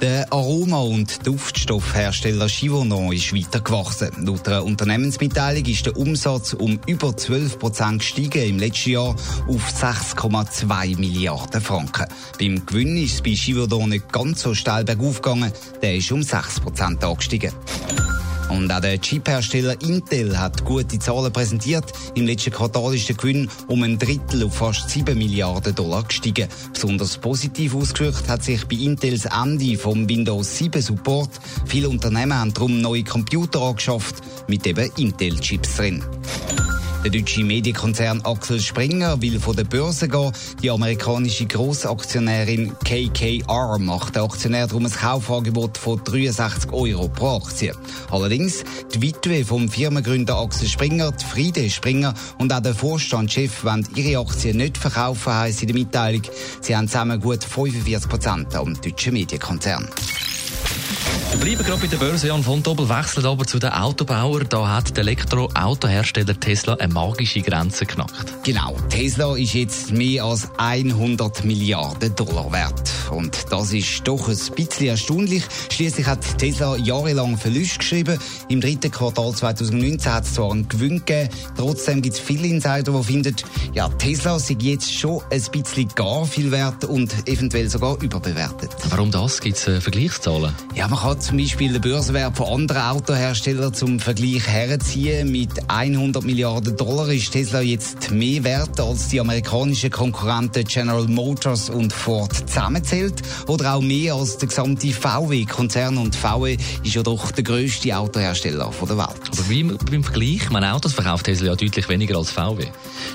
Der Aroma- und Duftstoffhersteller Givaudan ist weiter gewachsen. Laut einer Unternehmensmitteilung ist der Umsatz um über 12 Prozent gestiegen im letzten Jahr auf 6,2 Milliarden Franken. Beim Gewinn ist es bei Givaudan nicht ganz so steil bergauf gegangen. Der ist um 6 Prozent angestiegen. Und auch der Chip-Hersteller Intel hat gute Zahlen präsentiert. Im letzten Quartal ist der Gewinn um ein Drittel auf fast 7 Milliarden Dollar gestiegen. Besonders positiv ausgewirkt hat sich bei Intels Ende vom Windows 7 Support. Viele Unternehmen haben darum neue Computer angeschafft mit eben Intel-Chips drin. Der deutsche Medienkonzern Axel Springer will von der Börse gehen. Die amerikanische Grossaktionärin KKR macht der Aktionär darum ein Kaufangebot von 63 Euro pro Aktie. Allerdings, die Witwe vom Firmengründer Axel Springer, die Friede Springer und auch der Vorstandschef wollen ihre Aktien nicht verkaufen, heisst in der Mitteilung. Sie haben zusammen gut 45 Prozent am deutschen Medienkonzern. Bleiben gerade bei der Börse. Jan von Doppel wechselt aber zu den Autobauern. Da hat der Elektroautohersteller Tesla eine magische Grenze geknackt. Genau. Tesla ist jetzt mehr als 100 Milliarden Dollar wert. Und das ist doch ein bisschen erstaunlich. Schließlich hat Tesla jahrelang Verlust geschrieben. Im dritten Quartal 2019 hat es zwar einen Gewinn gegeben. Trotzdem gibt es viele Insider, die finden, ja, Tesla sei jetzt schon ein bisschen gar viel wert und eventuell sogar überbewertet. Warum das? Gibt es äh, Vergleichszahlen? Ja, man kann zum Beispiel den Börsenwert von anderen Autoherstellern zum Vergleich herziehen. Mit 100 Milliarden Dollar ist Tesla jetzt mehr wert als die amerikanischen Konkurrenten General Motors und Ford zusammenzählt. Oder auch mehr als der gesamte VW-Konzern. Und VW ist ja doch der grösste Autohersteller der Welt. Aber wie beim Vergleich? Meine Autos verkauft Tesla ja deutlich weniger als VW.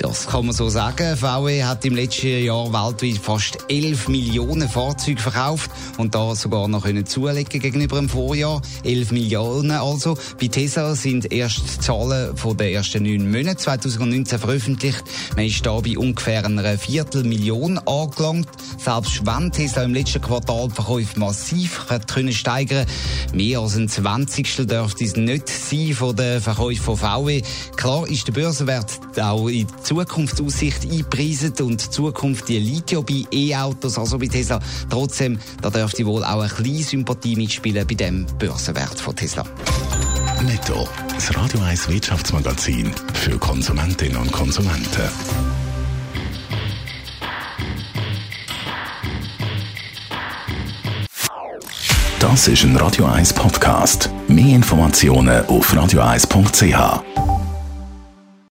Das kann man so sagen. VW hat im letzten Jahr weltweit fast 11 Millionen Fahrzeuge verkauft und da sogar noch können zulegen gegenüber dem Vorjahr. 11 Millionen also. Bei Tesla sind erst die Zahlen von den ersten neun Monaten 2019 veröffentlicht. Man ist da bei ungefähr einer Viertelmillion angelangt. Selbst wenn Tesla im letzten Quartal Verkäufe massiv können steigern mehr als ein Zwanzigstel dürfte es nicht sein von den Verkäufen von VW. Klar ist der Börsenwert auch in Zukunftsaussicht eingepreisen und die Zukunft die liegt ja bei E-Autos, also bei Tesla. Trotzdem, da dürfte wohl auch eine kleine Sympathie mitspielen bei dem Börsenwert von Tesla. Netto, das Radio 1 Wirtschaftsmagazin für Konsumentinnen und Konsumenten. Das ist ein Radio 1 Podcast. Mehr Informationen auf radio1.ch.